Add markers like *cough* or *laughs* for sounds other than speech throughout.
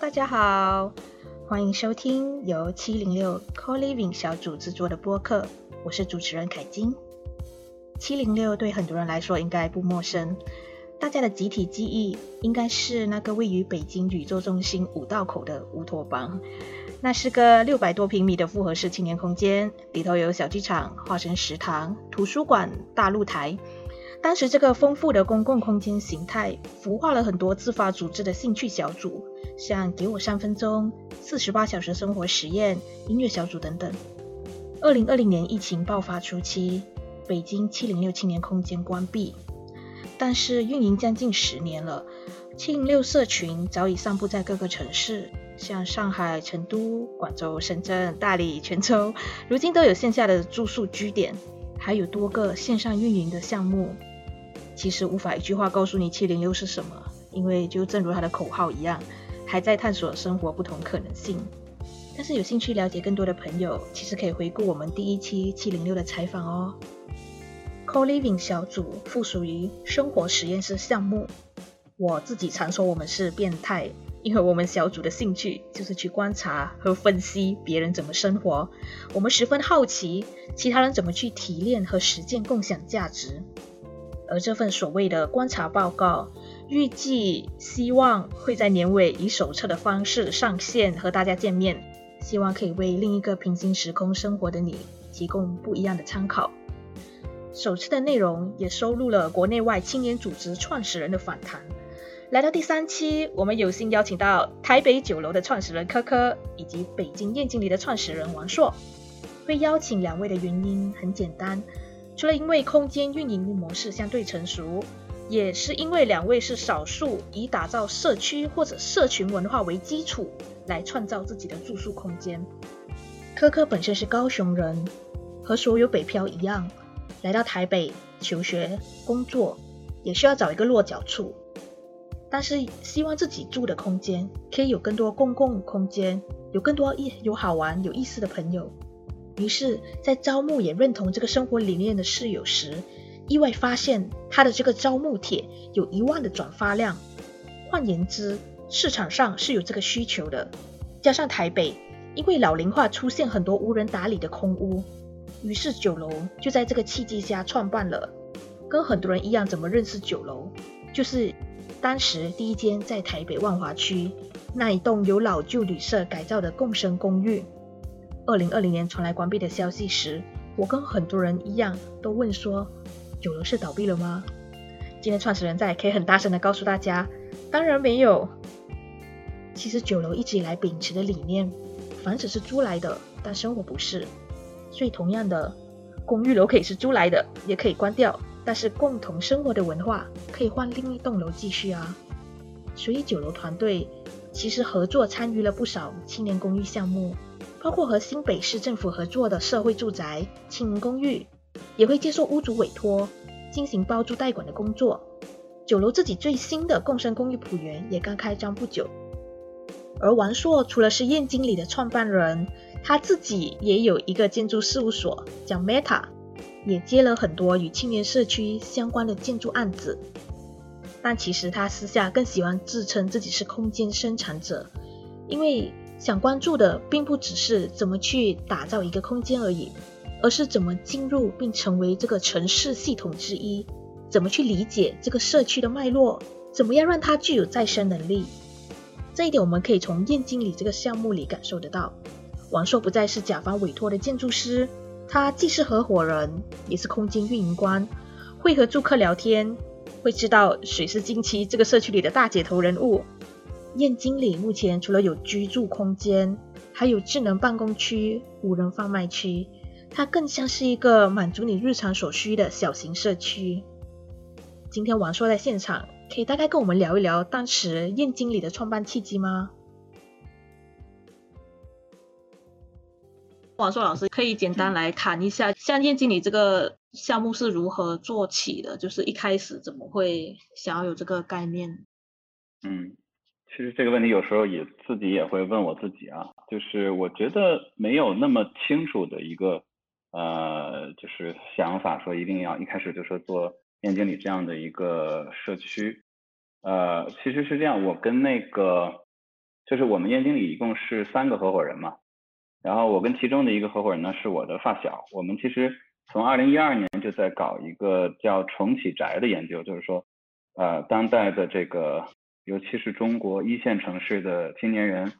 大家好，欢迎收听由七零六 Co Living 小组制作的播客，我是主持人凯金。七零六对很多人来说应该不陌生，大家的集体记忆应该是那个位于北京宇宙中心五道口的乌托邦。那是个六百多平米的复合式青年空间，里头有小剧场、化身食堂、图书馆、大露台。当时这个丰富的公共空间形态，孵化了很多自发组织的兴趣小组，像“给我三分钟”、“四十八小时生活实验”、音乐小组等等。二零二零年疫情爆发初期，北京七零六青年空间关闭，但是运营将近十年了，七零六社群早已散布在各个城市。像上海、成都、广州、深圳、大理、泉州，如今都有线下的住宿据点，还有多个线上运营的项目。其实无法一句话告诉你七零六是什么，因为就正如它的口号一样，还在探索生活不同可能性。但是有兴趣了解更多的朋友，其实可以回顾我们第一期七零六的采访哦。Co Living 小组附属于生活实验室项目，我自己常说我们是变态。因为我们小组的兴趣就是去观察和分析别人怎么生活，我们十分好奇其他人怎么去提炼和实践共享价值。而这份所谓的观察报告，预计希望会在年尾以手册的方式上线和大家见面，希望可以为另一个平行时空生活的你提供不一样的参考。手册的内容也收录了国内外青年组织创始人的访谈。来到第三期，我们有幸邀请到台北酒楼的创始人柯柯，以及北京燕经理的创始人王硕。会邀请两位的原因很简单，除了因为空间运营模式相对成熟，也是因为两位是少数以打造社区或者社群文化为基础来创造自己的住宿空间。科科本身是高雄人，和所有北漂一样，来到台北求学、工作，也需要找一个落脚处。但是希望自己住的空间可以有更多公共空间，有更多意有好玩有意思的朋友。于是，在招募也认同这个生活理念的室友时，意外发现他的这个招募帖有一万的转发量。换言之，市场上是有这个需求的。加上台北因为老龄化出现很多无人打理的空屋，于是酒楼就在这个契机下创办了。跟很多人一样，怎么认识酒楼？就是。当时第一间在台北万华区那一栋由老旧旅社改造的共生公寓，二零二零年传来关闭的消息时，我跟很多人一样都问说：九楼是倒闭了吗？今天创始人在，可以很大声的告诉大家，当然没有。其实酒楼一直以来秉持的理念，房子是租来的，但生活不是。所以同样的，公寓楼可以是租来的，也可以关掉。但是共同生活的文化可以换另一栋楼继续啊，所以酒楼团队其实合作参与了不少青年公寓项目，包括和新北市政府合作的社会住宅、青年公寓，也会接受屋主委托进行包租代管的工作。九楼自己最新的共生公寓浦园也刚开张不久，而王硕除了是燕经理的创办人，他自己也有一个建筑事务所叫 Meta。也接了很多与青年社区相关的建筑案子，但其实他私下更喜欢自称自己是空间生产者，因为想关注的并不只是怎么去打造一个空间而已，而是怎么进入并成为这个城市系统之一，怎么去理解这个社区的脉络，怎么样让它具有再生能力。这一点我们可以从燕经理这个项目里感受得到，王硕不再是甲方委托的建筑师。他既是合伙人，也是空间运营官，会和住客聊天，会知道谁是近期这个社区里的大姐头人物。燕经理目前除了有居住空间，还有智能办公区、无人贩卖区，它更像是一个满足你日常所需的小型社区。今天王硕在现场，可以大概跟我们聊一聊当时燕经理的创办契机吗？王硕老师可以简单来谈一下，像燕经理这个项目是如何做起的？就是一开始怎么会想要有这个概念？嗯，其实这个问题有时候也自己也会问我自己啊，就是我觉得没有那么清楚的一个呃，就是想法说一定要一开始就说做燕经理这样的一个社区。呃，其实是这样，我跟那个就是我们燕经理一共是三个合伙人嘛，然后我跟其中的一个合伙人呢是我的发小，我们其实从二零一二年就在搞一个叫重启宅的研究，就是说，呃，当代的这个，尤其是中国一线城市的青年人，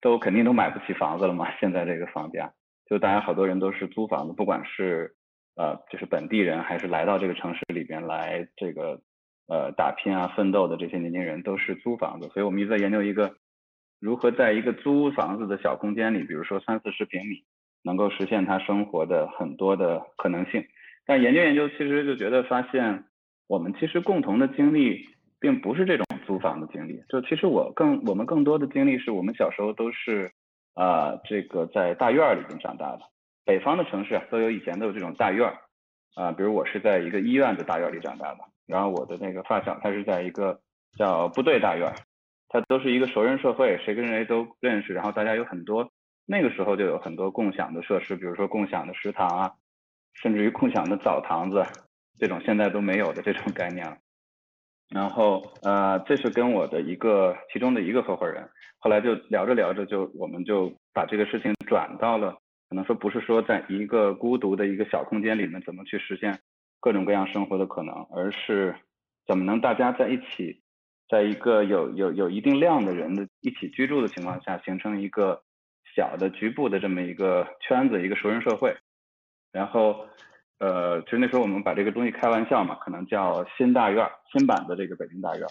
都肯定都买不起房子了嘛，现在这个房价，就大家好多人都是租房子，不管是呃就是本地人还是来到这个城市里边来这个呃打拼啊奋斗的这些年轻人都是租房子，所以我们一直在研究一个。如何在一个租房子的小空间里，比如说三四十平米，能够实现他生活的很多的可能性？但研究研究，其实就觉得发现，我们其实共同的经历并不是这种租房的经历。就其实我更我们更多的经历是我们小时候都是啊这个在大院里边长大的。北方的城市都有以前都有这种大院啊，比如我是在一个医院的大院里长大的，然后我的那个发小他是在一个叫部队大院。他都是一个熟人社会，谁跟谁都认识，然后大家有很多，那个时候就有很多共享的设施，比如说共享的食堂啊，甚至于共享的澡堂子，这种现在都没有的这种概念了。然后呃，这是跟我的一个其中的一个合伙人，后来就聊着聊着就我们就把这个事情转到了，可能说不是说在一个孤独的一个小空间里面怎么去实现各种各样生活的可能，而是怎么能大家在一起。在一个有有有一定量的人的一起居住的情况下，形成一个小的局部的这么一个圈子，一个熟人社会。然后，呃，其实那时候我们把这个东西开玩笑嘛，可能叫新大院，新版的这个北京大院。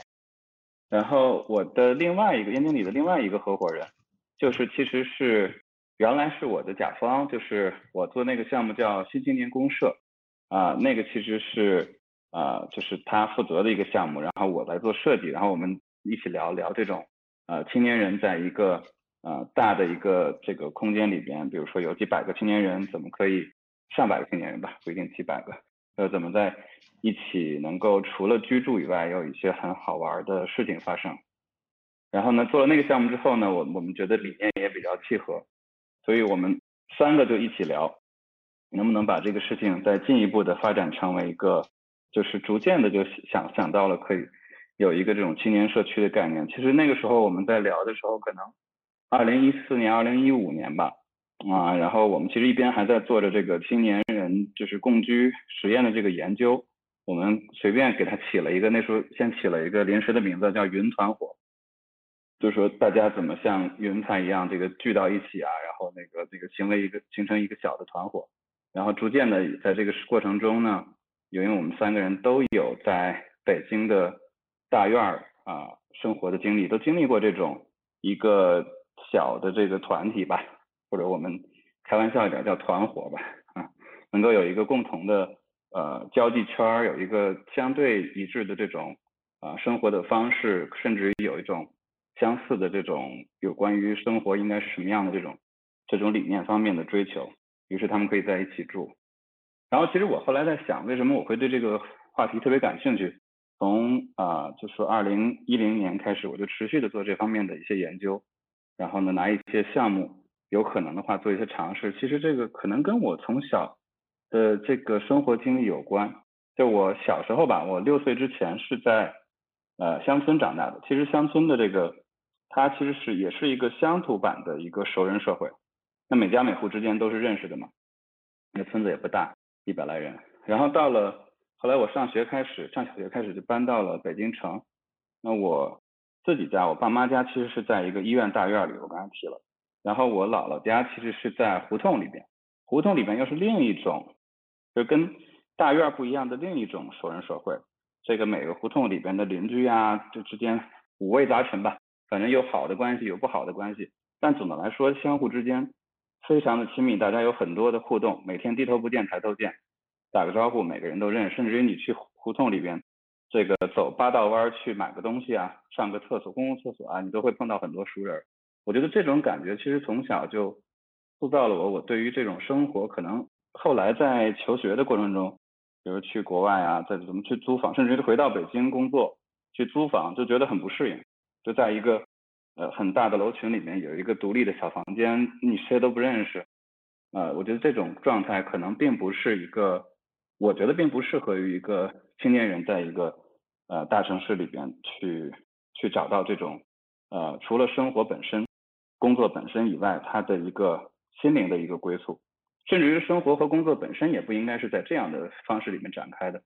然后我的另外一个燕经理的另外一个合伙人，就是其实是原来是我的甲方，就是我做那个项目叫新青年公社啊，那个其实是。啊，就是他负责的一个项目，然后我来做设计，然后我们一起聊聊这种，呃，青年人在一个呃大的一个这个空间里边，比如说有几百个青年人，怎么可以上百个青年人吧，不一定几百个，呃，怎么在一起能够除了居住以外，有一些很好玩的事情发生。然后呢，做了那个项目之后呢，我我们觉得理念也比较契合，所以我们三个就一起聊，能不能把这个事情再进一步的发展成为一个。就是逐渐的就想想到了可以有一个这种青年社区的概念。其实那个时候我们在聊的时候，可能二零一四年、二零一五年吧，啊，然后我们其实一边还在做着这个青年人就是共居实验的这个研究。我们随便给他起了一个，那时候先起了一个临时的名字叫“云团伙”，就是说大家怎么像云彩一样这个聚到一起啊，然后那个这个行为一个形成一个小的团伙，然后逐渐的在这个过程中呢。因为我们三个人都有在北京的大院儿啊生活的经历，都经历过这种一个小的这个团体吧，或者我们开玩笑一点叫团伙吧，啊，能够有一个共同的呃交际圈儿，有一个相对一致的这种啊生活的方式，甚至于有一种相似的这种有关于生活应该是什么样的这种这种理念方面的追求，于是他们可以在一起住。然后其实我后来在想，为什么我会对这个话题特别感兴趣？从啊，就是二零一零年开始，我就持续的做这方面的一些研究，然后呢，拿一些项目，有可能的话做一些尝试。其实这个可能跟我从小的这个生活经历有关。就我小时候吧，我六岁之前是在呃乡村长大的。其实乡村的这个，它其实是也是一个乡土版的一个熟人社会。那每家每户之间都是认识的嘛，那村子也不大。一百来人，然后到了后来我上学开始上小学开始就搬到了北京城。那我自己家我爸妈家其实是在一个医院大院里，我刚才提了。然后我姥姥家其实是在胡同里边，胡同里边又是另一种，就跟大院不一样的另一种熟人社会。这个每个胡同里边的邻居啊，这之间五味杂陈吧，反正有好的关系，有不好的关系，但总的来说相互之间。非常的亲密，大家有很多的互动，每天低头不见抬头见，打个招呼，每个人都认识。甚至于你去胡同里边，这个走八道弯去买个东西啊，上个厕所，公共厕所啊，你都会碰到很多熟人。我觉得这种感觉其实从小就塑造了我。我对于这种生活，可能后来在求学的过程中，比如去国外啊，再怎么去租房，甚至于回到北京工作去租房，就觉得很不适应，就在一个。呃，很大的楼群里面有一个独立的小房间，你谁都不认识。呃，我觉得这种状态可能并不是一个，我觉得并不适合于一个青年人在一个呃大城市里边去去找到这种呃，除了生活本身、工作本身以外，它的一个心灵的一个归宿，甚至于生活和工作本身也不应该是在这样的方式里面展开的。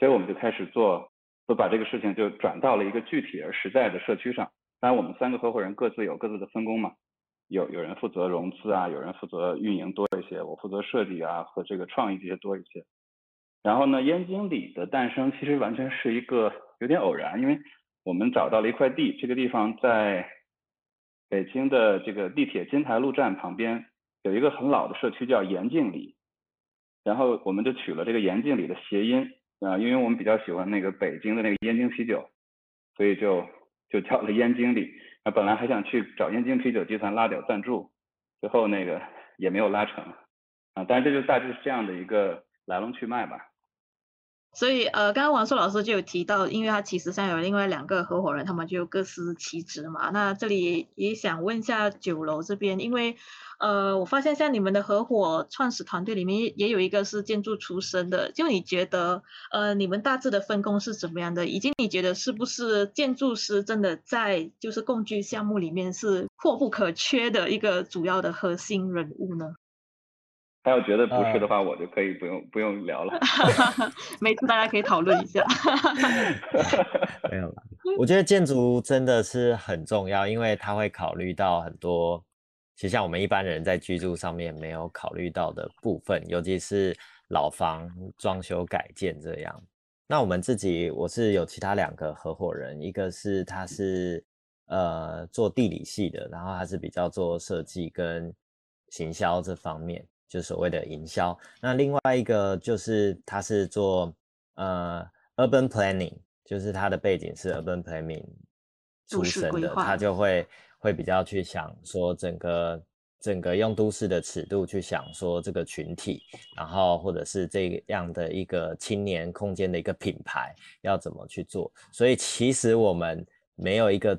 所以我们就开始做，就把这个事情就转到了一个具体而实在的社区上。当然，我们三个合伙人各自有各自的分工嘛，有有人负责融资啊，有人负责运营多一些，我负责设计啊和这个创意这些多一些。然后呢，燕经理的诞生其实完全是一个有点偶然，因为我们找到了一块地，这个地方在北京的这个地铁金台路站旁边有一个很老的社区叫延静里，然后我们就取了这个延静里的谐音啊，因为我们比较喜欢那个北京的那个燕京啤酒，所以就就叫了燕京里。那本来还想去找燕京啤酒集团拉点赞助，最后那个也没有拉成啊，但是这就大致是这样的一个来龙去脉吧。所以，呃，刚刚王硕老师就有提到，因为他其实上有另外两个合伙人，他们就各司其职嘛。那这里也想问一下酒楼这边，因为，呃，我发现像你们的合伙创始团队里面也有一个是建筑出身的，就你觉得，呃，你们大致的分工是怎么样的？以及你觉得是不是建筑师真的在就是共居项目里面是或不可缺的一个主要的核心人物呢？他要觉得不是的话，我就可以不用不用聊了。*laughs* *laughs* 每次大家可以讨论一下。*laughs* 没有了，我觉得建筑真的是很重要，因为它会考虑到很多，其实像我们一般人在居住上面没有考虑到的部分，尤其是老房装修改建这样。那我们自己，我是有其他两个合伙人，一个是他是呃做地理系的，然后他是比较做设计跟行销这方面。就所谓的营销，那另外一个就是他是做呃 urban planning，就是他的背景是 urban planning 出身的，他就会会比较去想说整个整个用都市的尺度去想说这个群体，然后或者是这样的一个青年空间的一个品牌要怎么去做，所以其实我们没有一个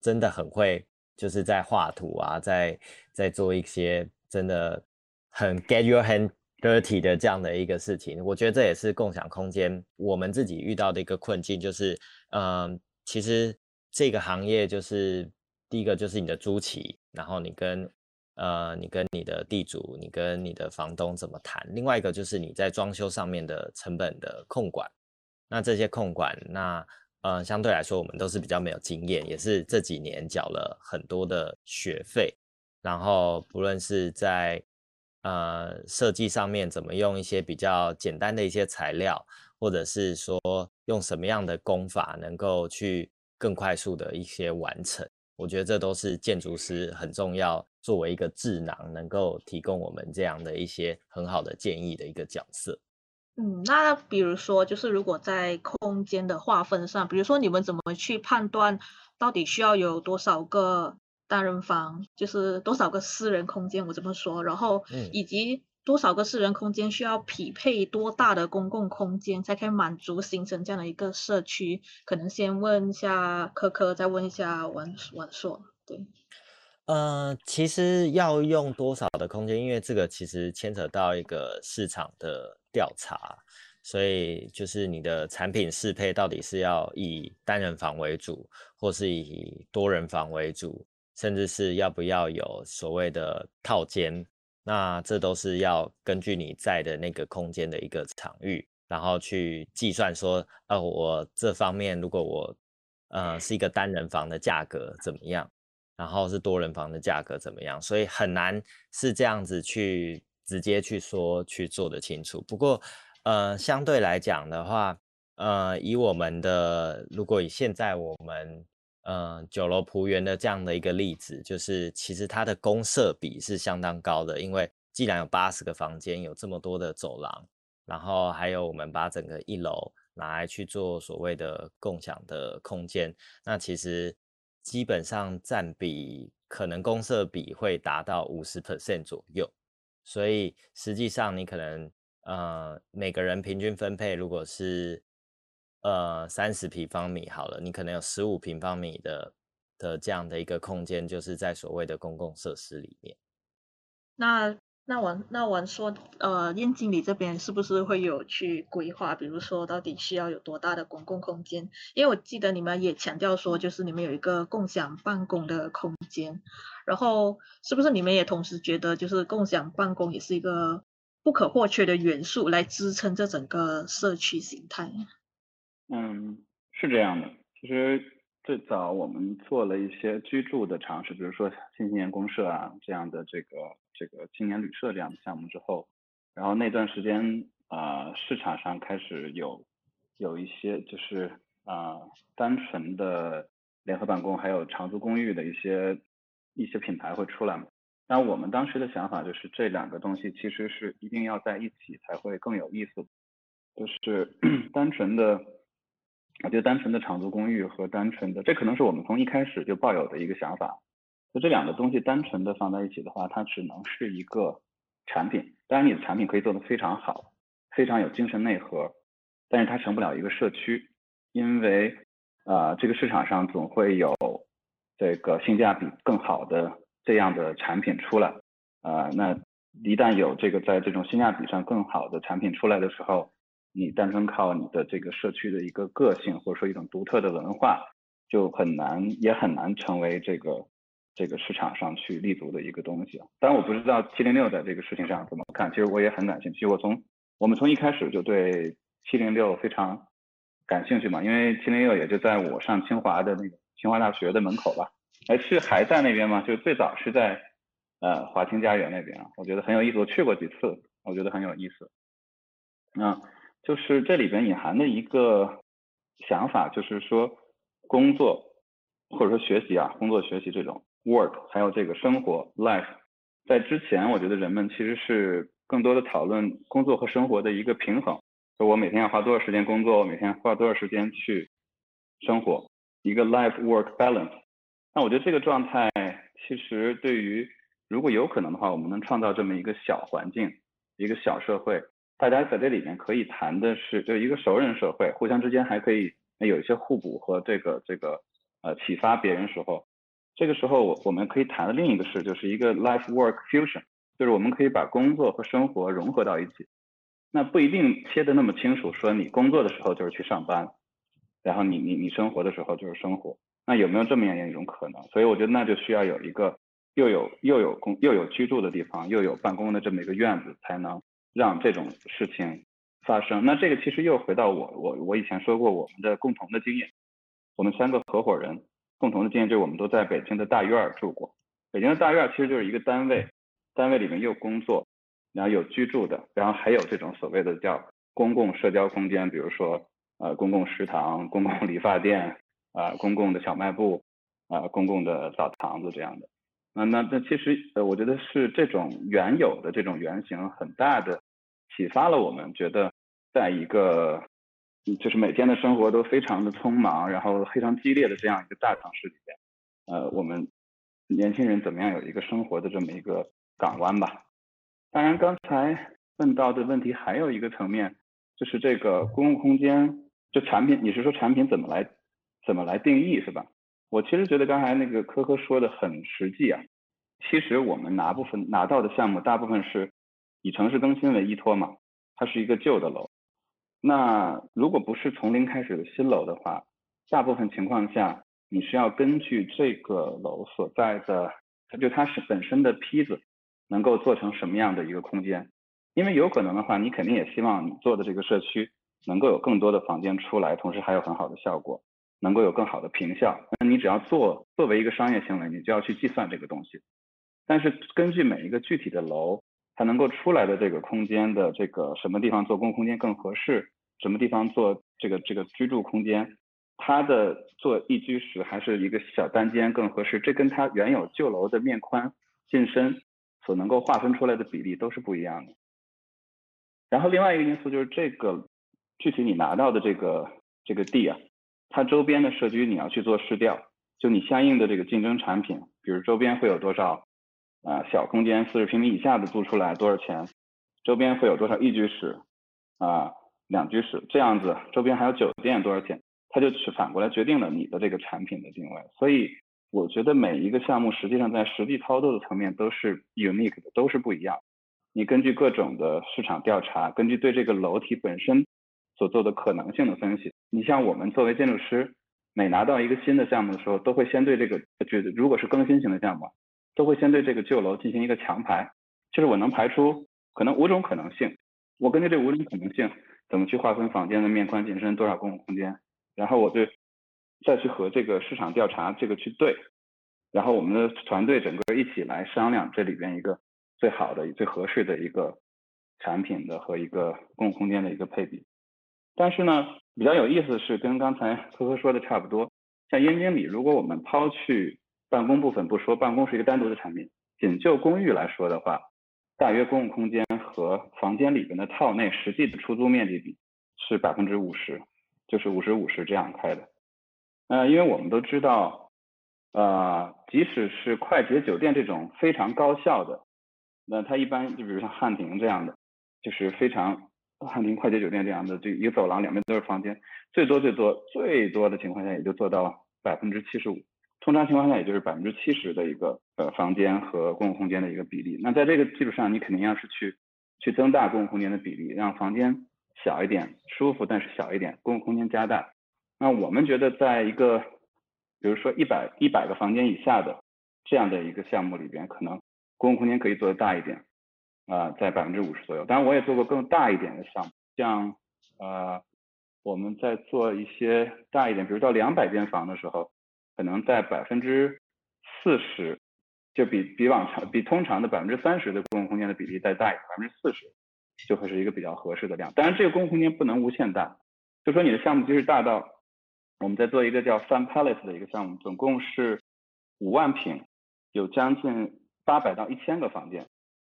真的很会就是在画图啊，在在做一些真的。很 get your hand dirty 的这样的一个事情，我觉得这也是共享空间我们自己遇到的一个困境，就是，嗯，其实这个行业就是第一个就是你的租期，然后你跟呃你跟你的地主，你跟你的房东怎么谈，另外一个就是你在装修上面的成本的控管，那这些控管，那呃相对来说我们都是比较没有经验，也是这几年缴了很多的学费，然后不论是在呃，设计上面怎么用一些比较简单的一些材料，或者是说用什么样的工法能够去更快速的一些完成，我觉得这都是建筑师很重要，作为一个智囊，能够提供我们这样的一些很好的建议的一个角色。嗯，那比如说，就是如果在空间的划分上，比如说你们怎么去判断到底需要有多少个？单人房就是多少个私人空间，我这么说，然后以及多少个私人空间需要匹配多大的公共空间才可以满足形成这样的一个社区？可能先问一下科科，再问一下王王硕。对，呃，其实要用多少的空间，因为这个其实牵扯到一个市场的调查，所以就是你的产品适配到底是要以单人房为主，或是以多人房为主。甚至是要不要有所谓的套间，那这都是要根据你在的那个空间的一个场域，然后去计算说，呃，我这方面如果我，呃，是一个单人房的价格怎么样，然后是多人房的价格怎么样，所以很难是这样子去直接去说去做得清楚。不过，呃，相对来讲的话，呃，以我们的，如果以现在我们。嗯，酒楼仆园的这样的一个例子，就是其实它的公设比是相当高的，因为既然有八十个房间，有这么多的走廊，然后还有我们把整个一楼拿来去做所谓的共享的空间，那其实基本上占比可能公设比会达到五十 percent 左右，所以实际上你可能呃每个人平均分配如果是。呃，三十平方米好了，你可能有十五平方米的的这样的一个空间，就是在所谓的公共设施里面。那那我那我说，呃，燕经理这边是不是会有去规划？比如说，到底需要有多大的公共空间？因为我记得你们也强调说，就是你们有一个共享办公的空间。然后，是不是你们也同时觉得，就是共享办公也是一个不可或缺的元素，来支撑这整个社区形态？嗯，是这样的。其实最早我们做了一些居住的尝试，比如说新青年公社啊这样的这个。这个青年旅社这样的项目之后，然后那段时间啊，市场上开始有有一些就是啊，单纯的联合办公还有长租公寓的一些一些品牌会出来嘛。那我们当时的想法就是这两个东西其实是一定要在一起才会更有意思，就是 *clears throat* 单纯的，我觉得单纯的长租公寓和单纯的，这可能是我们从一开始就抱有的一个想法。就这两个东西单纯的放在一起的话，它只能是一个产品。当然，你的产品可以做得非常好，非常有精神内核，但是它成不了一个社区，因为啊，这个市场上总会有这个性价比更好的这样的产品出来啊。那一旦有这个在这种性价比上更好的产品出来的时候，你单纯靠你的这个社区的一个个性或者说一种独特的文化，就很难也很难成为这个。这个市场上去立足的一个东西，当然我不知道七零六在这个事情上怎么看。其实我也很感兴趣。我从我们从一开始就对七零六非常感兴趣嘛，因为七零六也就在我上清华的那个清华大学的门口吧。哎，是还在那边吗？就最早是在呃华清家园那边啊，我觉得很有意思。我去过几次，我觉得很有意思。嗯就是这里边隐含的一个想法，就是说工作或者说学习啊，工作学习这种。work 还有这个生活 life，在之前我觉得人们其实是更多的讨论工作和生活的一个平衡，就我每天要花多少时间工作，我每天花多少时间去生活，一个 life work balance。那我觉得这个状态其实对于如果有可能的话，我们能创造这么一个小环境，一个小社会，大家在这里面可以谈的是就一个熟人社会，互相之间还可以有一些互补和这个这个呃启发别人时候。这个时候，我我们可以谈的另一个事，就是一个 life work fusion，就是我们可以把工作和生活融合到一起。那不一定切的那么清楚，说你工作的时候就是去上班，然后你你你生活的时候就是生活。那有没有这么样一种可能？所以我觉得那就需要有一个又有又有工又有居住的地方，又有办公的这么一个院子，才能让这种事情发生。那这个其实又回到我我我以前说过我们的共同的经验，我们三个合伙人。共同的经验就是我们都在北京的大院住过。北京的大院其实就是一个单位，单位里面有工作，然后有居住的，然后还有这种所谓的叫公共社交空间，比如说呃公共食堂、公共理发店啊、公共的小卖部啊、公共的澡堂子这样的。那那那其实呃我觉得是这种原有的这种原型很大的启发了我们，觉得在一个。就是每天的生活都非常的匆忙，然后非常激烈的这样一个大城市里边，呃，我们年轻人怎么样有一个生活的这么一个港湾吧？当然，刚才问到的问题还有一个层面，就是这个公共空间，这产品，你是说产品怎么来怎么来定义是吧？我其实觉得刚才那个科科说的很实际啊。其实我们拿部分拿到的项目，大部分是以城市更新为依托嘛，它是一个旧的楼。那如果不是从零开始的新楼的话，大部分情况下你是要根据这个楼所在的，它就它是本身的坯子能够做成什么样的一个空间，因为有可能的话，你肯定也希望你做的这个社区能够有更多的房间出来，同时还有很好的效果，能够有更好的平效。那你只要做作为一个商业行为，你就要去计算这个东西。但是根据每一个具体的楼。它能够出来的这个空间的这个什么地方做公共空间更合适，什么地方做这个这个居住空间，它的做一居室还是一个小单间更合适，这跟它原有旧楼的面宽进深所能够划分出来的比例都是不一样的。然后另外一个因素就是这个具体你拿到的这个这个地啊，它周边的社区你要去做市调，就你相应的这个竞争产品，比如周边会有多少。啊，小空间四十平米以下的租出来多少钱？周边会有多少一居室？啊，两居室这样子，周边还有酒店多少钱？它就去反过来决定了你的这个产品的定位。所以我觉得每一个项目实际上在实际操作的层面都是 unique 的，都是不一样。你根据各种的市场调查，根据对这个楼体本身所做的可能性的分析，你像我们作为建筑师，每拿到一个新的项目的时候，都会先对这个，就如果是更新型的项目，都会先对这个旧楼进行一个强排，就是我能排出可能五种可能性，我根据这五种可能性，怎么去划分房间的面宽、景深多少公共空间，然后我对再去和这个市场调查这个去对，然后我们的团队整个一起来商量这里边一个。最好的、最合适的一个产品的和一个公共空间的一个配比，但是呢，比较有意思的是，跟刚才 *laughs* 科科说的差不多。像燕京里，如果我们抛去办公部分不说，办公是一个单独的产品，仅就公寓来说的话，大约公共空间和房间里边的套内实际的出租面积比是百分之五十，就是五十五十这样开的。呃，因为我们都知道，呃，即使是快捷酒店这种非常高效的。那它一般就比如像汉庭这样的，就是非常汉庭快捷酒店这样的，就一个走廊两边都是房间，最多最多最多的情况下也就做到百分之七十五，通常情况下也就是百分之七十的一个呃房间和公共空间的一个比例。那在这个基础上，你肯定要是去去增大公共空间的比例，让房间小一点，舒服但是小一点，公共空间加大。那我们觉得在一个比如说一百一百个房间以下的这样的一个项目里边，可能。公共空间可以做的大一点，啊，在百分之五十左右。当然，我也做过更大一点的项目，像呃，我们在做一些大一点，比如到两百间房的时候，可能在百分之四十，就比比往常比通常的百分之三十的公共空间的比例再大一点，百分之四十就会是一个比较合适的量。当然，这个公共空间不能无限大，就说你的项目即使大到我们在做一个叫 Sun Palace 的一个项目，总共是五万平，有将近。八百到一千个房间，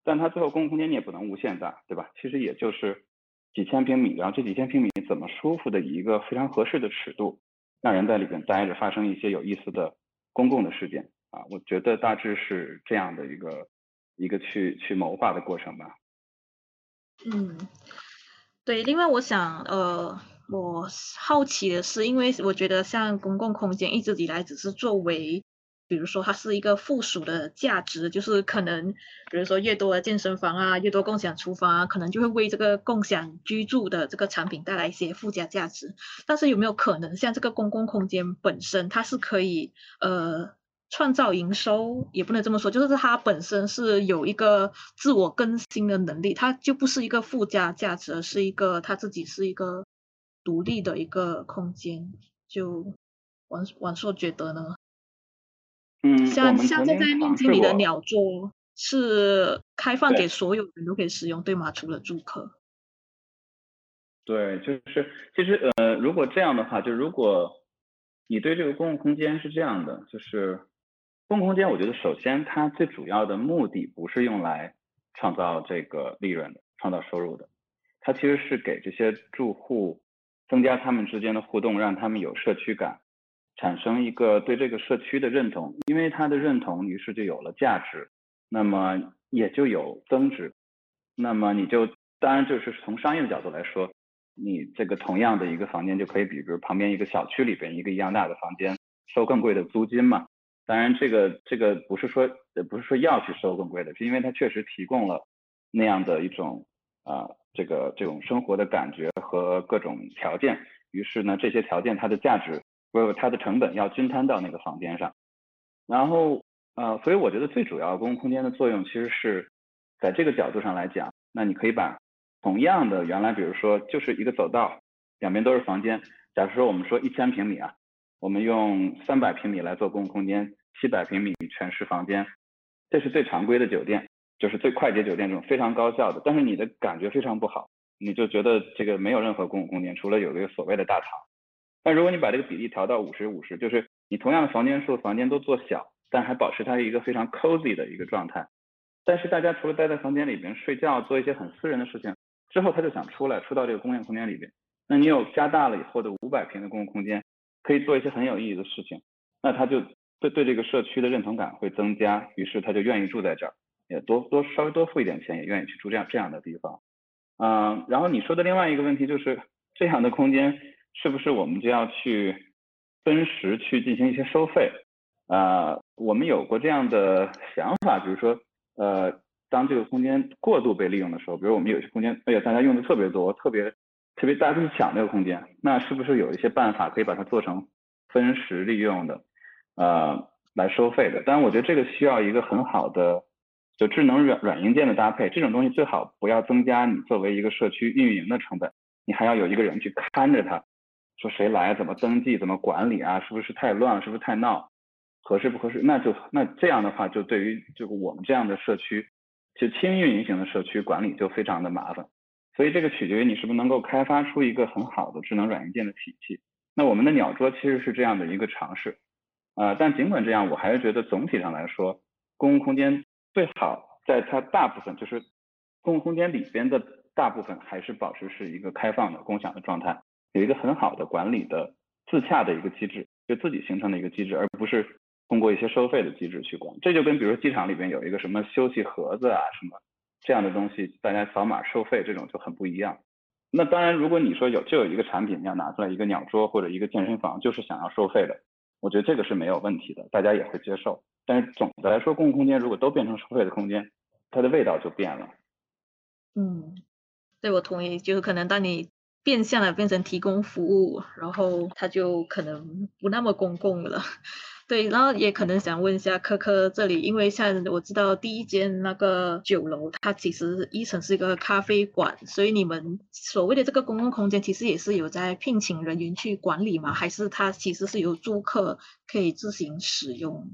但它最后公共空间你也不能无限大，对吧？其实也就是几千平米，然后这几千平米怎么舒服的以一个非常合适的尺度，让人在里边待着，发生一些有意思的公共的事件啊，我觉得大致是这样的一个一个去去谋划的过程吧。嗯，对。另外，我想，呃，我好奇的是，因为我觉得像公共空间一直以来只是作为比如说，它是一个附属的价值，就是可能，比如说越多的健身房啊，越多共享厨房啊，可能就会为这个共享居住的这个产品带来一些附加价值。但是有没有可能，像这个公共空间本身，它是可以呃创造营收，也不能这么说，就是它本身是有一个自我更新的能力，它就不是一个附加价值，而是一个它自己是一个独立的一个空间。就王王硕觉得呢？嗯，像像这在面积里的鸟桌是开放给所有人都可以使用，对吗？除了住客。对，就是其实呃，如果这样的话，就如果你对这个公共空间是这样的，就是公共空间，我觉得首先它最主要的目的不是用来创造这个利润的、创造收入的，它其实是给这些住户增加他们之间的互动，让他们有社区感。产生一个对这个社区的认同，因为他的认同，于是就有了价值，那么也就有增值。那么你就当然就是从商业的角度来说，你这个同样的一个房间就可以比，比如旁边一个小区里边一个一样大的房间收更贵的租金嘛。当然这个这个不是说不是说要去收更贵的，是因为它确实提供了那样的一种啊这个这种生活的感觉和各种条件。于是呢这些条件它的价值。不，它的成本要均摊到那个房间上，然后呃，所以我觉得最主要公共空间的作用其实是在这个角度上来讲，那你可以把同样的原来比如说就是一个走道，两边都是房间，假如说我们说一千平米啊，我们用三百平米来做公共空间，七百平米全是房间，这是最常规的酒店，就是最快捷酒店这种非常高效的，但是你的感觉非常不好，你就觉得这个没有任何公共空间，除了有一个所谓的大堂。但如果你把这个比例调到五十五十，就是你同样的房间数，房间都做小，但还保持它一个非常 cozy 的一个状态。但是大家除了待在房间里边睡觉，做一些很私人的事情之后，他就想出来，出到这个公共空间里边。那你有加大了以后的五百平的公共空间，可以做一些很有意义的事情。那他就对对这个社区的认同感会增加，于是他就愿意住在这儿，也多多稍微多付一点钱，也愿意去住这样这样的地方。嗯，然后你说的另外一个问题就是这样的空间。是不是我们就要去分时去进行一些收费？啊，我们有过这样的想法，比如说，呃，当这个空间过度被利用的时候，比如我们有些空间，哎呀，大家用的特别多，特别特别，大家都去抢这个空间，那是不是有一些办法可以把它做成分时利用的，呃，来收费的？当然，我觉得这个需要一个很好的就智能软软硬件的搭配，这种东西最好不要增加你作为一个社区运营的成本，你还要有一个人去看着它，说谁来怎么登记怎么管理啊，是不是太乱了，是不是太闹？合适不合适？那就那这样的话，就对于这个我们这样的社区，就轻运营型的社区管理就非常的麻烦。所以这个取决于你是不是能够开发出一个很好的智能软硬件的体系。那我们的鸟桌其实是这样的一个尝试，啊，但尽管这样，我还是觉得总体上来说，公共空间最好在它大部分就是公共空间里边的大部分还是保持是一个开放的共享的状态，有一个很好的管理的自洽的一个机制，就自己形成的一个机制，而不是。通过一些收费的机制去管，这就跟比如说机场里边有一个什么休息盒子啊什么这样的东西，大家扫码收费这种就很不一样。那当然，如果你说有就有一个产品要拿出来一个鸟桌或者一个健身房，就是想要收费的，我觉得这个是没有问题的，大家也会接受。但是总的来说，公共空间如果都变成收费的空间，它的味道就变了。嗯，对，我同意，就是可能当你变相的变成提供服务，然后它就可能不那么公共了。*laughs* 对，然后也可能想问一下科科这里，因为像我知道第一间那个酒楼，它其实一层是一个咖啡馆，所以你们所谓的这个公共空间，其实也是有在聘请人员去管理吗？还是它其实是由租客可以自行使用？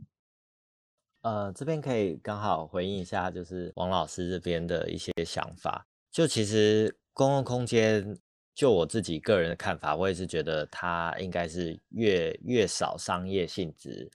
呃，这边可以刚好回应一下，就是王老师这边的一些想法。就其实公共空间。就我自己个人的看法，我也是觉得它应该是越越少商业性质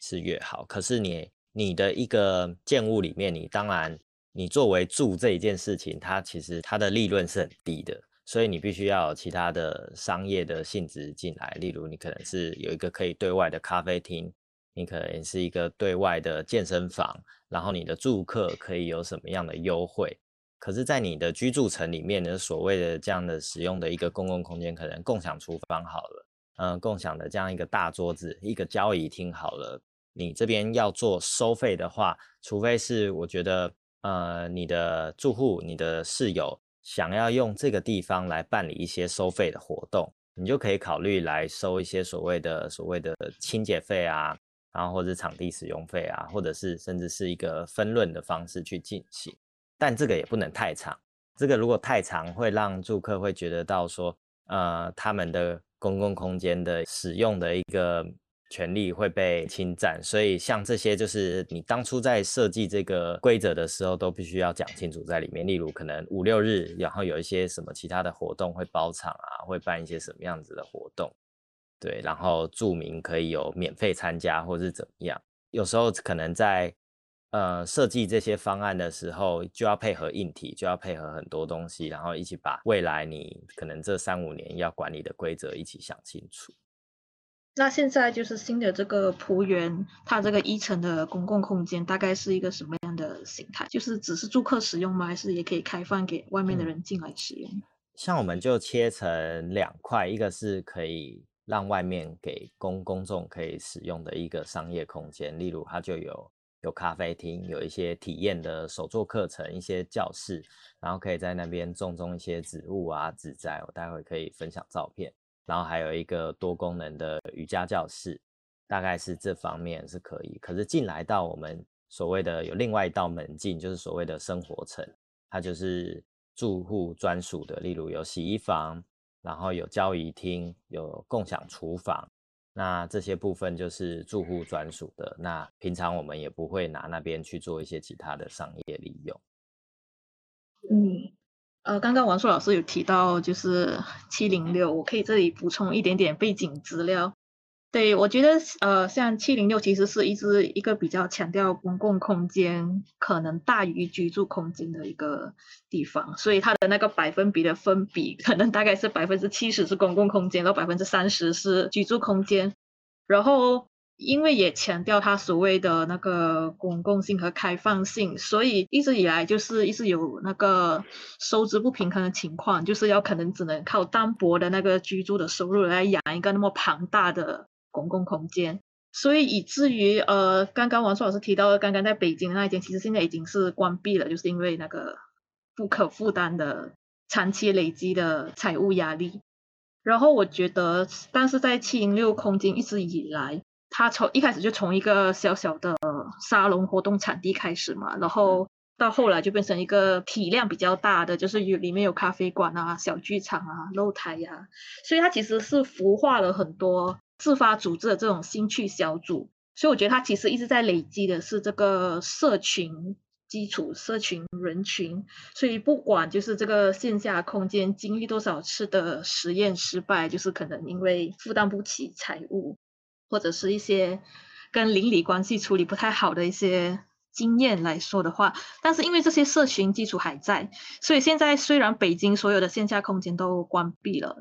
是越好。可是你你的一个建物里面，你当然你作为住这一件事情，它其实它的利润是很低的，所以你必须要有其他的商业的性质进来。例如，你可能是有一个可以对外的咖啡厅，你可能是一个对外的健身房，然后你的住客可以有什么样的优惠？可是，在你的居住层里面呢，所谓的这样的使用的一个公共空间，可能共享厨房好了，嗯，共享的这样一个大桌子，一个交易厅好了，你这边要做收费的话，除非是我觉得，呃，你的住户、你的室友想要用这个地方来办理一些收费的活动，你就可以考虑来收一些所谓的所谓的清洁费啊，然后或者场地使用费啊，或者是甚至是一个分论的方式去进行。但这个也不能太长，这个如果太长，会让住客会觉得到说，呃，他们的公共空间的使用的一个权利会被侵占。所以像这些，就是你当初在设计这个规则的时候，都必须要讲清楚在里面。例如，可能五六日，然后有一些什么其他的活动会包场啊，会办一些什么样子的活动，对，然后住民可以有免费参加或是怎么样。有时候可能在呃，设计这些方案的时候，就要配合硬体，就要配合很多东西，然后一起把未来你可能这三五年要管理的规则一起想清楚。那现在就是新的这个仆园，它这个一层的公共空间大概是一个什么样的形态？就是只是住客使用吗？还是也可以开放给外面的人进来使用？像我们就切成两块，一个是可以让外面给公公众可以使用的一个商业空间，例如它就有。有咖啡厅，有一些体验的手作课程，一些教室，然后可以在那边种种一些植物啊、植栽，我待会可以分享照片。然后还有一个多功能的瑜伽教室，大概是这方面是可以。可是进来到我们所谓的有另外一道门禁，就是所谓的生活层，它就是住户专属的，例如有洗衣房，然后有交易厅，有共享厨房。那这些部分就是住户专属的，那平常我们也不会拿那边去做一些其他的商业利用。嗯，呃，刚刚王硕老师有提到就是七零六，我可以这里补充一点点背景资料。对，我觉得呃，像七零六其实是一直一个比较强调公共空间可能大于居住空间的一个地方，所以它的那个百分比的分比可能大概是百分之七十是公共空间，然后百分之三十是居住空间。然后因为也强调它所谓的那个公共性和开放性，所以一直以来就是一直有那个收支不平衡的情况，就是要可能只能靠单薄的那个居住的收入来养一个那么庞大的。公共空间，所以以至于呃，刚刚王硕老师提到的，刚刚在北京的那一间，其实现在已经是关闭了，就是因为那个不可负担的长期累积的财务压力。然后我觉得，但是在七零六空间一直以来，它从一开始就从一个小小的沙龙活动场地开始嘛，然后到后来就变成一个体量比较大的，就是有里面有咖啡馆啊、小剧场啊、露台呀，所以它其实是孵化了很多自发组织的这种兴趣小组，所以我觉得它其实一直在累积的是这个社群。基础社群人群，所以不管就是这个线下空间经历多少次的实验失败，就是可能因为负担不起财务，或者是一些跟邻里关系处理不太好的一些经验来说的话，但是因为这些社群基础还在，所以现在虽然北京所有的线下空间都关闭了，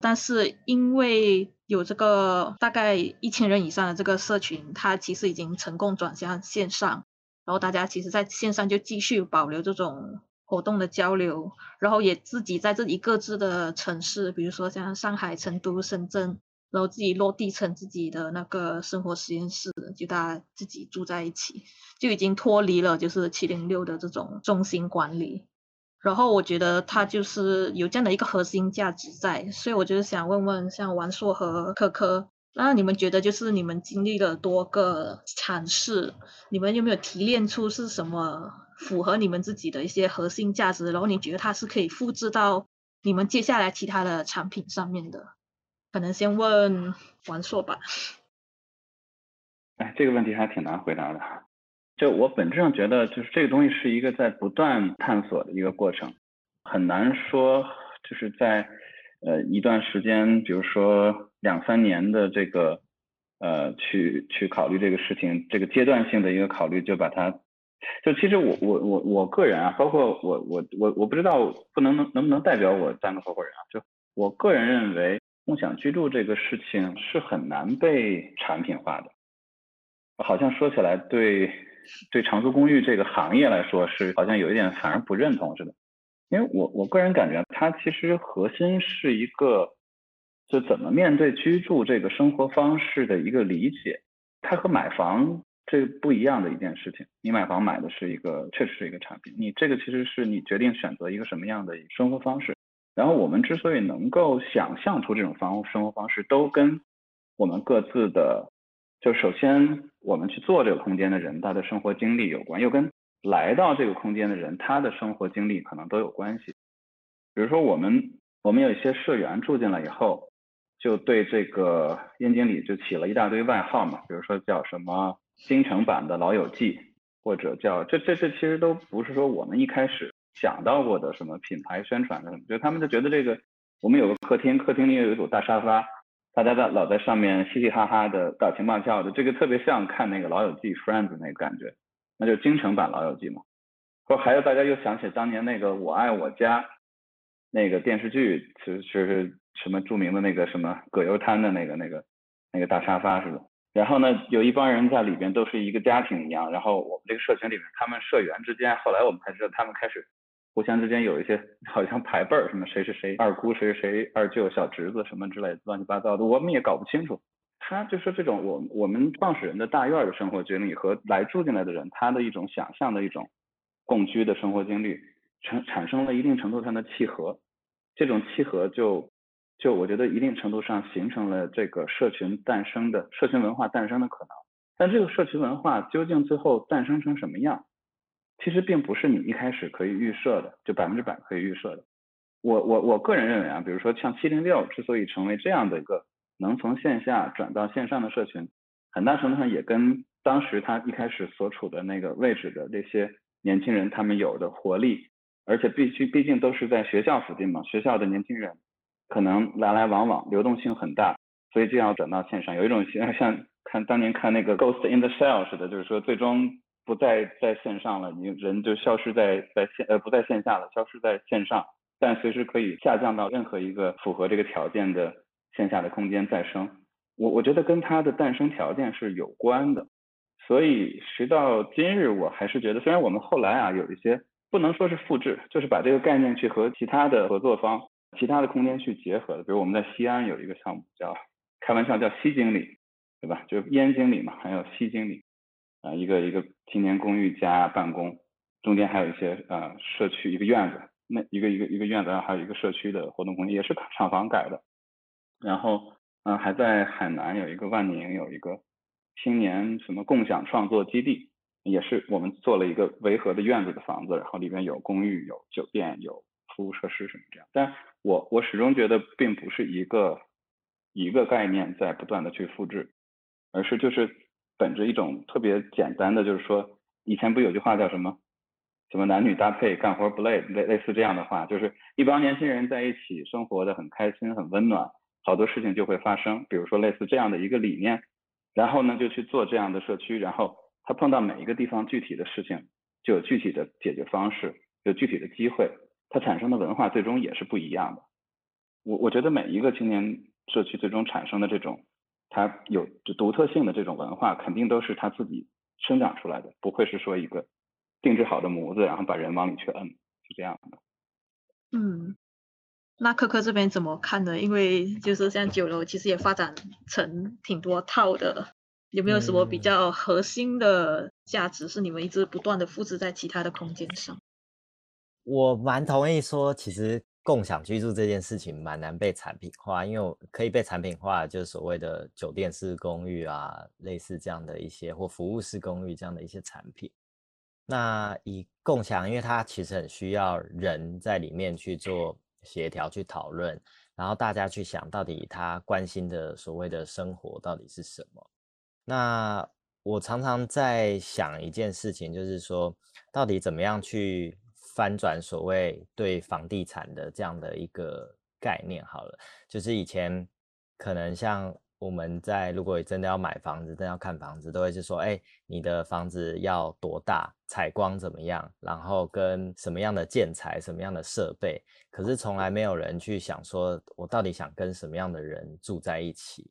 但是因为有这个大概一千人以上的这个社群，它其实已经成功转向线上。然后大家其实在线上就继续保留这种活动的交流，然后也自己在自己各自的城市，比如说像上海、成都、深圳，然后自己落地成自己的那个生活实验室，就大家自己住在一起，就已经脱离了就是七零六的这种中心管理。然后我觉得它就是有这样的一个核心价值在，所以我就是想问问像王硕和科科。那你们觉得，就是你们经历了多个尝试，你们有没有提炼出是什么符合你们自己的一些核心价值？然后你觉得它是可以复制到你们接下来其他的产品上面的？可能先问王硕吧。哎，这个问题还挺难回答的。就我本质上觉得，就是这个东西是一个在不断探索的一个过程，很难说就是在。呃，一段时间，比如说两三年的这个，呃，去去考虑这个事情，这个阶段性的一个考虑，就把它，就其实我我我我个人啊，包括我我我我不知道不能能能不能代表我三个合伙人啊，就我个人认为，共享居住这个事情是很难被产品化的，好像说起来对对长租公寓这个行业来说是好像有一点反而不认同似的。因为我我个人感觉，它其实核心是一个，就怎么面对居住这个生活方式的一个理解。它和买房这不一样的一件事情。你买房买的是一个，确实是一个产品。你这个其实是你决定选择一个什么样的生活方式。然后我们之所以能够想象出这种方生活方式，都跟我们各自的，就首先我们去做这个空间的人，他的生活经历有关，又跟。来到这个空间的人，他的生活经历可能都有关系。比如说，我们我们有一些社员住进来以后，就对这个燕经理就起了一大堆外号嘛，比如说叫什么“京城版的老友记”，或者叫这这这其实都不是说我们一开始想到过的什么品牌宣传的什么，就他们就觉得这个我们有个客厅，客厅里有一组大沙发，大家在老在上面嘻嘻哈哈的打情骂俏的，这个特别像看那个老友记 Friends 那个感觉。那就京城版老友记嘛，说还有大家又想起当年那个我爱我家那个电视剧，其实是什么著名的那个什么葛优瘫的那个那个那个大沙发似的。然后呢，有一帮人在里边都是一个家庭一样。然后我们这个社群里面，他们社员之间，后来我们才知道他们开始互相之间有一些好像排辈儿，什么谁是谁二姑，谁是谁二舅、小侄子什么之类的乱七八糟的，我们也搞不清楚。他就说这种我我们创始人的大院的生活经历和来住进来的人他的一种想象的一种共居的生活经历，产产生了一定程度上的契合，这种契合就就我觉得一定程度上形成了这个社群诞生的社群文化诞生的可能。但这个社群文化究竟最后诞生成什么样，其实并不是你一开始可以预设的，就百分之百可以预设的。我我我个人认为啊，比如说像七零六之所以成为这样的一个。能从线下转到线上的社群，很大程度上也跟当时他一开始所处的那个位置的这些年轻人，他们有的活力，而且必须毕竟都是在学校附近嘛，学校的年轻人可能来来往往，流动性很大，所以就要转到线上。有一种像像看当年看那个《Ghost in the Shell》似的，就是说最终不再在线上了，你人就消失在在线呃不在线下了，消失在线上，但随时可以下降到任何一个符合这个条件的。线下的空间再生，我我觉得跟它的诞生条件是有关的，所以时到今日，我还是觉得，虽然我们后来啊有一些不能说是复制，就是把这个概念去和其他的合作方、其他的空间去结合的，比如我们在西安有一个项目叫开玩笑叫西经理，对吧？就烟经理嘛，还有西经理，啊，一个一个青年公寓加办公，中间还有一些呃社区一个院子，那一个一个一个院子，还有一个社区的活动空间，也是厂房改的。然后，嗯，还在海南有一个万宁有一个青年什么共享创作基地，也是我们做了一个维和的院子的房子，然后里边有公寓、有酒店、有服务设施什么这样。但我我始终觉得并不是一个一个概念在不断的去复制。而是就是本着一种特别简单的，就是说以前不有句话叫什么，什么男女搭配干活不累，类类似这样的话，就是一帮年轻人在一起生活的很开心很温暖，好多事情就会发生。比如说类似这样的一个理念，然后呢就去做这样的社区，然后他碰到每一个地方具体的事情，就有具体的解决方式，有具体的机会，它产生的文化最终也是不一样的。我我觉得每一个青年社区最终产生的这种。它有就独特性的这种文化，肯定都是它自己生长出来的，不会是说一个定制好的模子，然后把人往里去摁，是这样的。嗯，那科科这边怎么看呢？因为就是像酒楼，其实也发展成挺多套的，有没有什么比较核心的价值是你们一直不断的复制在其他的空间上？我蛮同意说，其实。共享居住这件事情蛮难被产品化，因为可以被产品化，就是所谓的酒店式公寓啊，类似这样的一些或服务式公寓这样的一些产品。那以共享，因为它其实很需要人在里面去做协调、去讨论，然后大家去想到底他关心的所谓的生活到底是什么。那我常常在想一件事情，就是说到底怎么样去。翻转所谓对房地产的这样的一个概念，好了，就是以前可能像我们在如果真的要买房子，真的要看房子，都会是说，哎，你的房子要多大，采光怎么样，然后跟什么样的建材、什么样的设备，可是从来没有人去想说，我到底想跟什么样的人住在一起。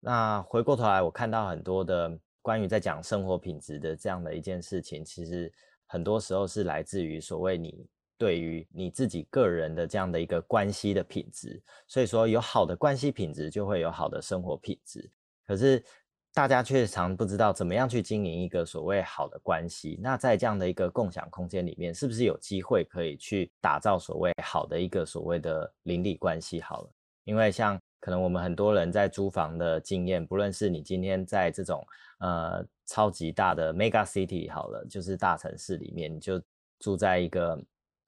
那回过头来，我看到很多的关于在讲生活品质的这样的一件事情，其实。很多时候是来自于所谓你对于你自己个人的这样的一个关系的品质，所以说有好的关系品质就会有好的生活品质。可是大家却常不知道怎么样去经营一个所谓好的关系。那在这样的一个共享空间里面，是不是有机会可以去打造所谓好的一个所谓的邻里关系？好了，因为像可能我们很多人在租房的经验，不论是你今天在这种呃。超级大的 mega city 好了，就是大城市里面，你就住在一个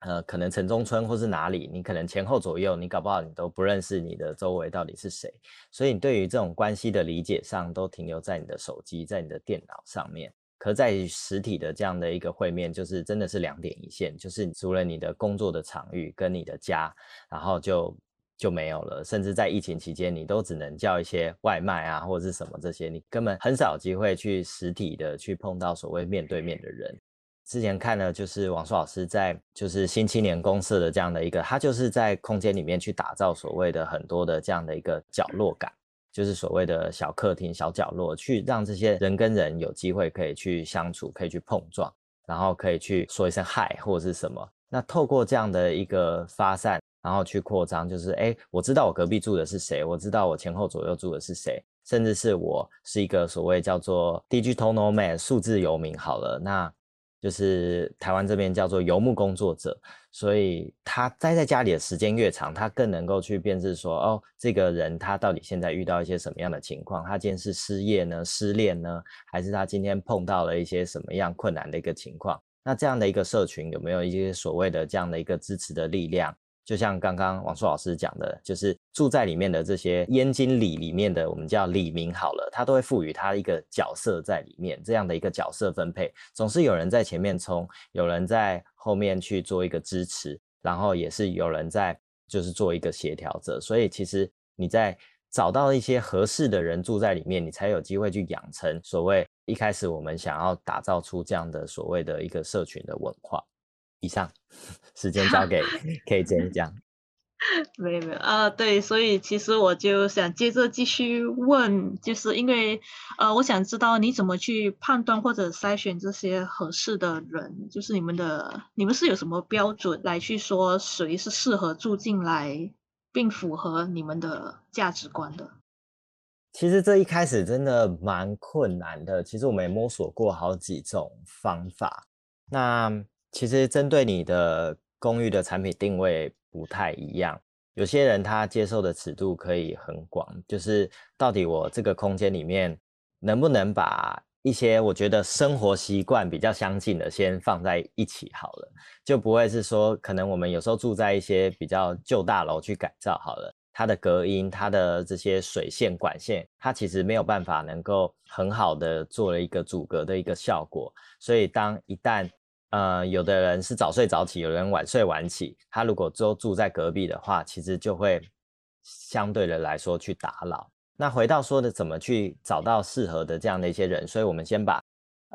呃，可能城中村或是哪里，你可能前后左右，你搞不好你都不认识你的周围到底是谁，所以你对于这种关系的理解上都停留在你的手机，在你的电脑上面。可在实体的这样的一个会面，就是真的是两点一线，就是除了你的工作的场域跟你的家，然后就。就没有了，甚至在疫情期间，你都只能叫一些外卖啊，或者是什么这些，你根本很少机会去实体的去碰到所谓面对面的人。之前看了，就是王硕老师在就是新青年公社的这样的一个，他就是在空间里面去打造所谓的很多的这样的一个角落感，就是所谓的小客厅、小角落，去让这些人跟人有机会可以去相处，可以去碰撞，然后可以去说一声嗨或者是什么。那透过这样的一个发散。然后去扩张，就是哎，我知道我隔壁住的是谁，我知道我前后左右住的是谁，甚至是我是一个所谓叫做 digital nomad 数字游民。好了，那就是台湾这边叫做游牧工作者，所以他待在家里的时间越长，他更能够去辨识说，哦，这个人他到底现在遇到一些什么样的情况？他今天是失业呢，失恋呢，还是他今天碰到了一些什么样困难的一个情况？那这样的一个社群有没有一些所谓的这样的一个支持的力量？就像刚刚王硕老师讲的，就是住在里面的这些燕京里里面的，我们叫里民好了，他都会赋予他一个角色在里面，这样的一个角色分配，总是有人在前面冲，有人在后面去做一个支持，然后也是有人在就是做一个协调者，所以其实你在找到一些合适的人住在里面，你才有机会去养成所谓一开始我们想要打造出这样的所谓的一个社群的文化。以上时间交给 *laughs* K 姐讲，*laughs* 没有没有啊，对，所以其实我就想接着继续问，就是因为呃，我想知道你怎么去判断或者筛选这些合适的人，就是你们的你们是有什么标准来去说谁是适合住进来并符合你们的价值观的？其实这一开始真的蛮困难的。其实我们也摸索过好几种方法。那其实针对你的公寓的产品定位不太一样，有些人他接受的尺度可以很广，就是到底我这个空间里面能不能把一些我觉得生活习惯比较相近的先放在一起好了，就不会是说可能我们有时候住在一些比较旧大楼去改造好了。它的隔音，它的这些水线管线，它其实没有办法能够很好的做了一个阻隔的一个效果。所以当一旦呃有的人是早睡早起，有人晚睡晚起，他如果都住在隔壁的话，其实就会相对的来说去打扰。那回到说的怎么去找到适合的这样的一些人，所以我们先把。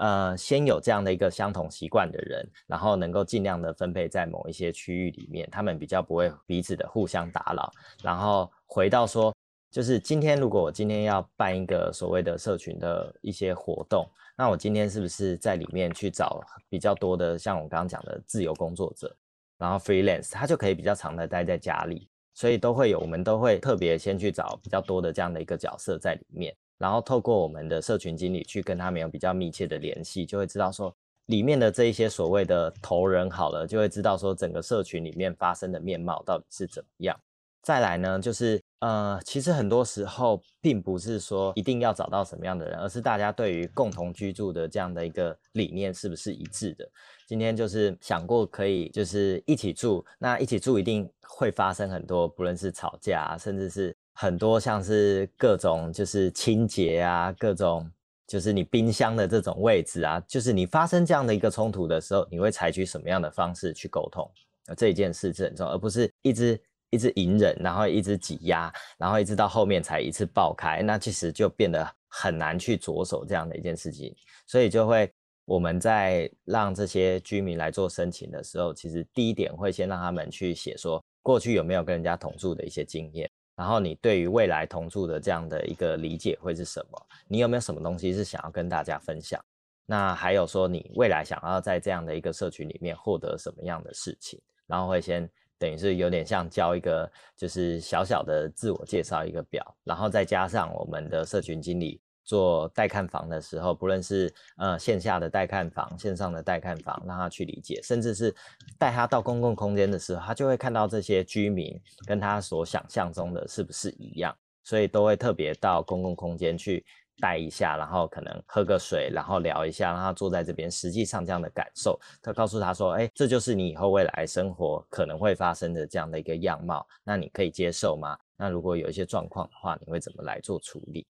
呃，先有这样的一个相同习惯的人，然后能够尽量的分配在某一些区域里面，他们比较不会彼此的互相打扰。然后回到说，就是今天如果我今天要办一个所谓的社群的一些活动，那我今天是不是在里面去找比较多的，像我刚刚讲的自由工作者，然后 freelance，他就可以比较长的待在家里，所以都会有，我们都会特别先去找比较多的这样的一个角色在里面。然后透过我们的社群经理去跟他们有比较密切的联系，就会知道说里面的这一些所谓的头人好了，就会知道说整个社群里面发生的面貌到底是怎么样。再来呢，就是呃，其实很多时候并不是说一定要找到什么样的人，而是大家对于共同居住的这样的一个理念是不是一致的。今天就是想过可以就是一起住，那一起住一定会发生很多，不论是吵架，甚至是。很多像是各种就是清洁啊，各种就是你冰箱的这种位置啊，就是你发生这样的一个冲突的时候，你会采取什么样的方式去沟通？这一件事是很重要，而不是一直一直隐忍，然后一直挤压，然后一直到后面才一次爆开，那其实就变得很难去着手这样的一件事情。所以就会我们在让这些居民来做申请的时候，其实第一点会先让他们去写说过去有没有跟人家同住的一些经验。然后你对于未来同住的这样的一个理解会是什么？你有没有什么东西是想要跟大家分享？那还有说你未来想要在这样的一个社群里面获得什么样的事情？然后会先等于是有点像交一个就是小小的自我介绍一个表，然后再加上我们的社群经理。做带看房的时候，不论是呃线下的带看房、线上的带看房，让他去理解，甚至是带他到公共空间的时候，他就会看到这些居民跟他所想象中的是不是一样，所以都会特别到公共空间去带一下，然后可能喝个水，然后聊一下，让他坐在这边，实际上这样的感受，他告诉他说，哎，这就是你以后未来生活可能会发生的这样的一个样貌，那你可以接受吗？那如果有一些状况的话，你会怎么来做处理？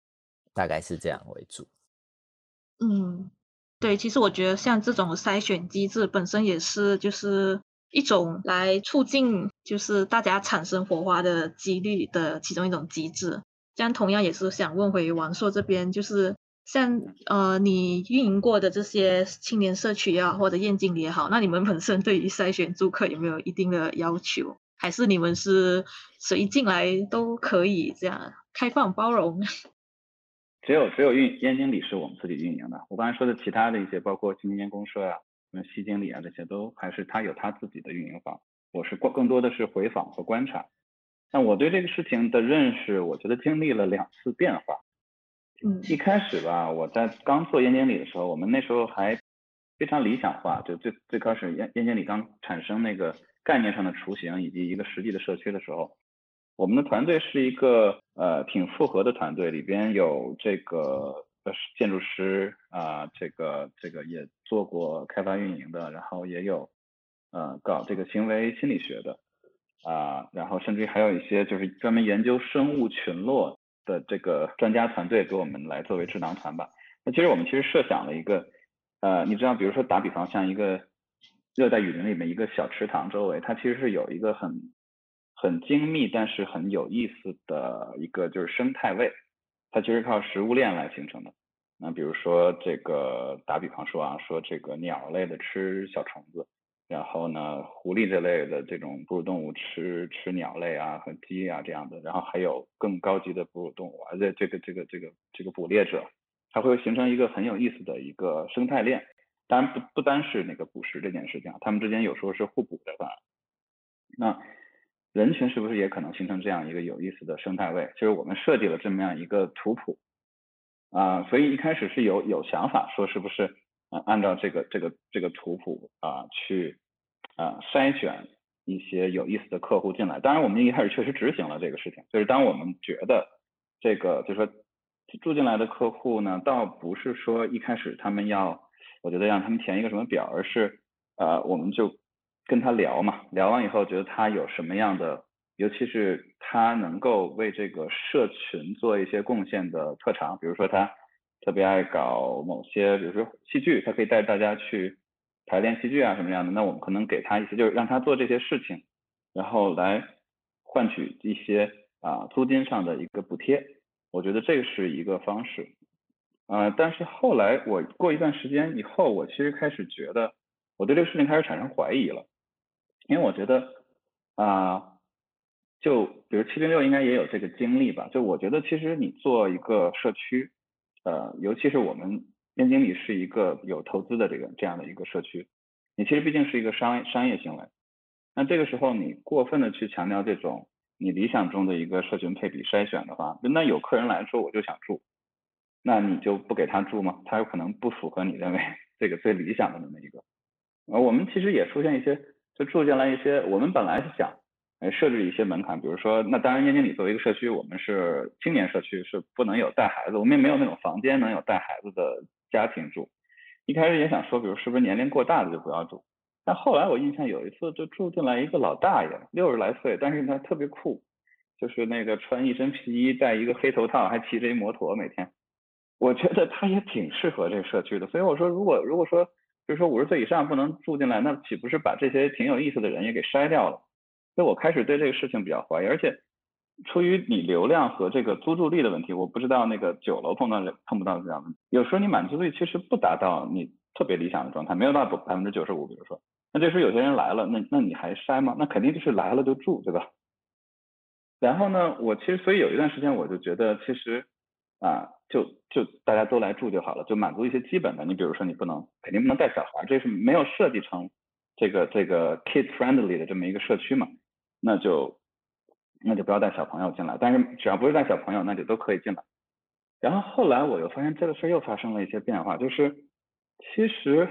大概是这样为主。嗯，对，其实我觉得像这种筛选机制本身也是就是一种来促进就是大家产生火花的几率的其中一种机制。这样同样也是想问回王硕这边，就是像呃你运营过的这些青年社区啊或者燕经理也好，那你们本身对于筛选租客有没有一定的要求？还是你们是谁进来都可以这样开放包容？*laughs* 只有只有运燕经理是我们自己运营的。我刚才说的其他的一些，包括青年公社啊、什么西经理啊这些，都还是他有他自己的运营方。我是更更多的是回访和观察。那我对这个事情的认识，我觉得经历了两次变化。嗯，一开始吧，我在刚做燕经理的时候，我们那时候还非常理想化，就最最开始燕燕经理刚产生那个概念上的雏形以及一个实际的社区的时候。我们的团队是一个呃挺复合的团队，里边有这个呃建筑师啊，这个这个也做过开发运营的，然后也有呃搞这个行为心理学的啊，然后甚至于还有一些就是专门研究生物群落的这个专家团队给我们来作为智囊团吧。那其实我们其实设想了一个呃，你知道，比如说打比方，像一个热带雨林里面一个小池塘周围，它其实是有一个很很精密，但是很有意思的一个就是生态位，它其实靠食物链来形成的。那比如说这个打比方说啊，说这个鸟类的吃小虫子，然后呢狐狸这类的这种哺乳动物吃吃鸟类啊和鸡啊这样的，然后还有更高级的哺乳动物，而且这个这个这个这个捕猎者，它会形成一个很有意思的一个生态链。当然不不单是那个捕食这件事情，它们之间有时候是互补的吧。那人群是不是也可能形成这样一个有意思的生态位？就是我们设计了这么样一个图谱啊，所以一开始是有有想法说是不是啊按照这个这个这个图谱啊去啊筛选一些有意思的客户进来。当然，我们一开始确实执行了这个事情，就是当我们觉得这个就是说住进来的客户呢，倒不是说一开始他们要我觉得让他们填一个什么表，而是呃我们就。跟他聊嘛，聊完以后觉得他有什么样的，尤其是他能够为这个社群做一些贡献的特长，比如说他特别爱搞某些，比如说戏剧，他可以带大家去排练戏剧啊什么样的，那我们可能给他一些，就是让他做这些事情，然后来换取一些啊租金上的一个补贴，我觉得这是一个方式，呃，但是后来我过一段时间以后，我其实开始觉得我对这个事情开始产生怀疑了。因为我觉得啊，就比如七零六应该也有这个经历吧。就我觉得其实你做一个社区，呃，尤其是我们边经理是一个有投资的这个这样的一个社区，你其实毕竟是一个商商业行为。那这个时候你过分的去强调这种你理想中的一个社群配比筛选的话，那有客人来说我就想住，那你就不给他住吗？他有可能不符合你认为这个最理想的那么一个。而我们其实也出现一些。就住进来一些，我们本来是想，哎，设置一些门槛，比如说，那当然，燕京里作为一个社区，我们是青年社区，是不能有带孩子，我们也没有那种房间能有带孩子的家庭住。一开始也想说，比如是不是年龄过大的就不要住，但后来我印象有一次就住进来一个老大爷，六十来岁，但是他特别酷，就是那个穿一身皮衣，戴一个黑头套，还骑着一摩托，每天，我觉得他也挺适合这个社区的。所以我说，如果如果说。就是说五十岁以上不能住进来，那岂不是把这些挺有意思的人也给筛掉了？所以我开始对这个事情比较怀疑，而且出于你流量和这个租住率的问题，我不知道那个九楼碰到碰不到这样问题。有时候你满足率其实不达到你特别理想的状态，没有到百分之九十五，比如说，那这时候有些人来了，那那你还筛吗？那肯定就是来了就住，对吧？然后呢，我其实所以有一段时间我就觉得其实。啊，就就大家都来住就好了，就满足一些基本的。你比如说，你不能肯定不能带小孩，这是没有设计成这个这个 kid friendly 的这么一个社区嘛？那就那就不要带小朋友进来。但是只要不是带小朋友，那就都可以进来。然后后来我又发现这个事儿又发生了一些变化，就是其实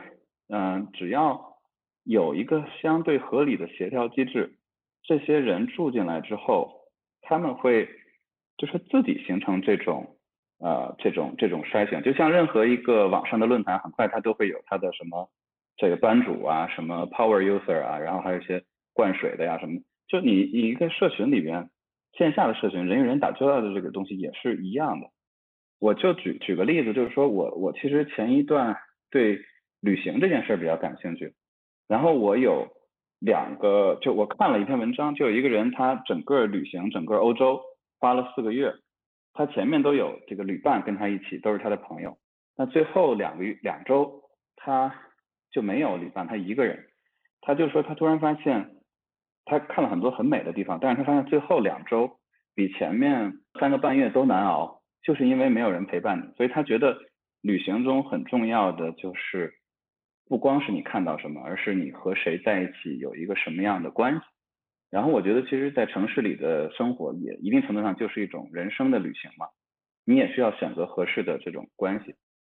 嗯，只要有一个相对合理的协调机制，这些人住进来之后，他们会就是自己形成这种。呃，这种这种筛选，就像任何一个网上的论坛，很快它都会有它的什么这个班主啊，什么 power user 啊，然后还有一些灌水的呀什么。就你你一个社群里边，线下的社群，人与人打交道的这个东西也是一样的。我就举举个例子，就是说我我其实前一段对旅行这件事比较感兴趣，然后我有两个，就我看了一篇文章，就有一个人他整个旅行整个欧洲花了四个月。他前面都有这个旅伴跟他一起，都是他的朋友。那最后两个月两周，他就没有旅伴，他一个人。他就说他突然发现，他看了很多很美的地方，但是他发现最后两周比前面三个半月都难熬，就是因为没有人陪伴你。所以他觉得旅行中很重要的就是，不光是你看到什么，而是你和谁在一起有一个什么样的关系。然后我觉得，其实，在城市里的生活也一定程度上就是一种人生的旅行嘛。你也需要选择合适的这种关系。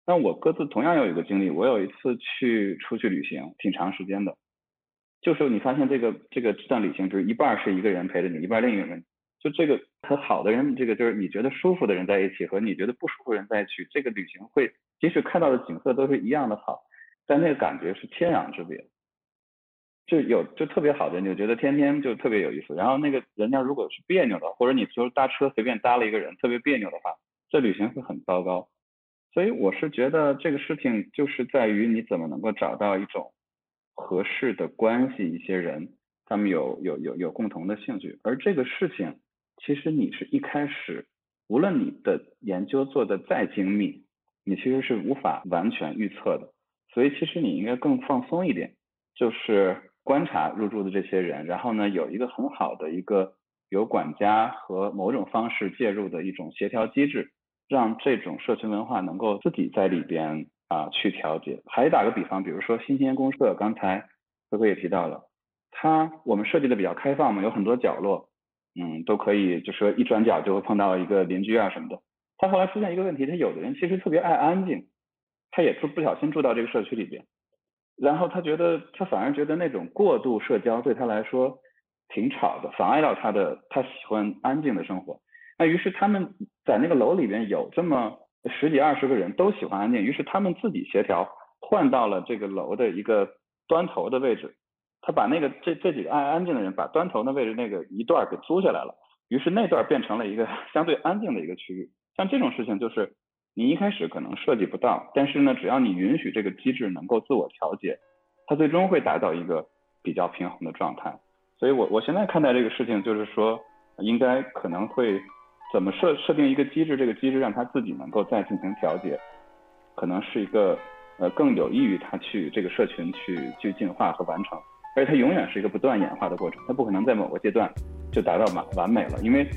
那我各自同样有一个经历，我有一次去出去旅行，挺长时间的。就是你发现这个这个这段旅行，就是一半是一个人陪着你，一半另一个人。就这个和好的人，这个就是你觉得舒服的人在一起，和你觉得不舒服的人在一起，这个旅行会即使看到的景色都是一样的好，但那个感觉是天壤之别。就有就特别好的，你就觉得天天就特别有意思。然后那个人家如果是别扭的，或者你就是搭车随便搭了一个人特别别扭的话，这旅行会很糟糕。所以我是觉得这个事情就是在于你怎么能够找到一种合适的关系，一些人他们有有有有共同的兴趣。而这个事情其实你是一开始，无论你的研究做的再精密，你其实是无法完全预测的。所以其实你应该更放松一点，就是。观察入住的这些人，然后呢，有一个很好的一个由管家和某种方式介入的一种协调机制，让这种社群文化能够自己在里边啊去调节。还打个比方，比如说新鲜公社，刚才辉哥也提到了，它我们设计的比较开放嘛，有很多角落，嗯，都可以，就说一转角就会碰到一个邻居啊什么的。他后来出现一个问题，他有的人其实特别爱安静，他也不不小心住到这个社区里边，然后他觉得他反而觉得那种过度社交对他来说挺吵的，妨碍到他的他喜欢安静的生活。那于是他们在那个楼里边有这么十几二十个人都喜欢安静，于是他们自己协调换到了这个楼的一个端头的位置，他把那个这这几个爱安静的人把端头的位置那个一段给租下来了，于是那段变成了一个 *laughs* 相对安静的一个区域。像这种事情，就是你一开始可能设计不到，但是呢，只要你允许这个机制能够自我调节，它最终会达到一个比较平衡的状态。所以，我我现在看待这个事情，就是说，应该可能会怎么设设定一个机制，这个机制让他自己能够再进行调节，可能是一个呃更有益于他去这个社群去去进化和完成，而且它永远是一个不断演化的过程，它不可能在某个阶段就达到完完美了，因为。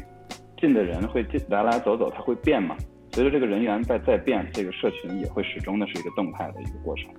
进的人会进来来走走，它会变嘛？随着这个人员在在变，这个社群也会始终的是一个动态的一个过程。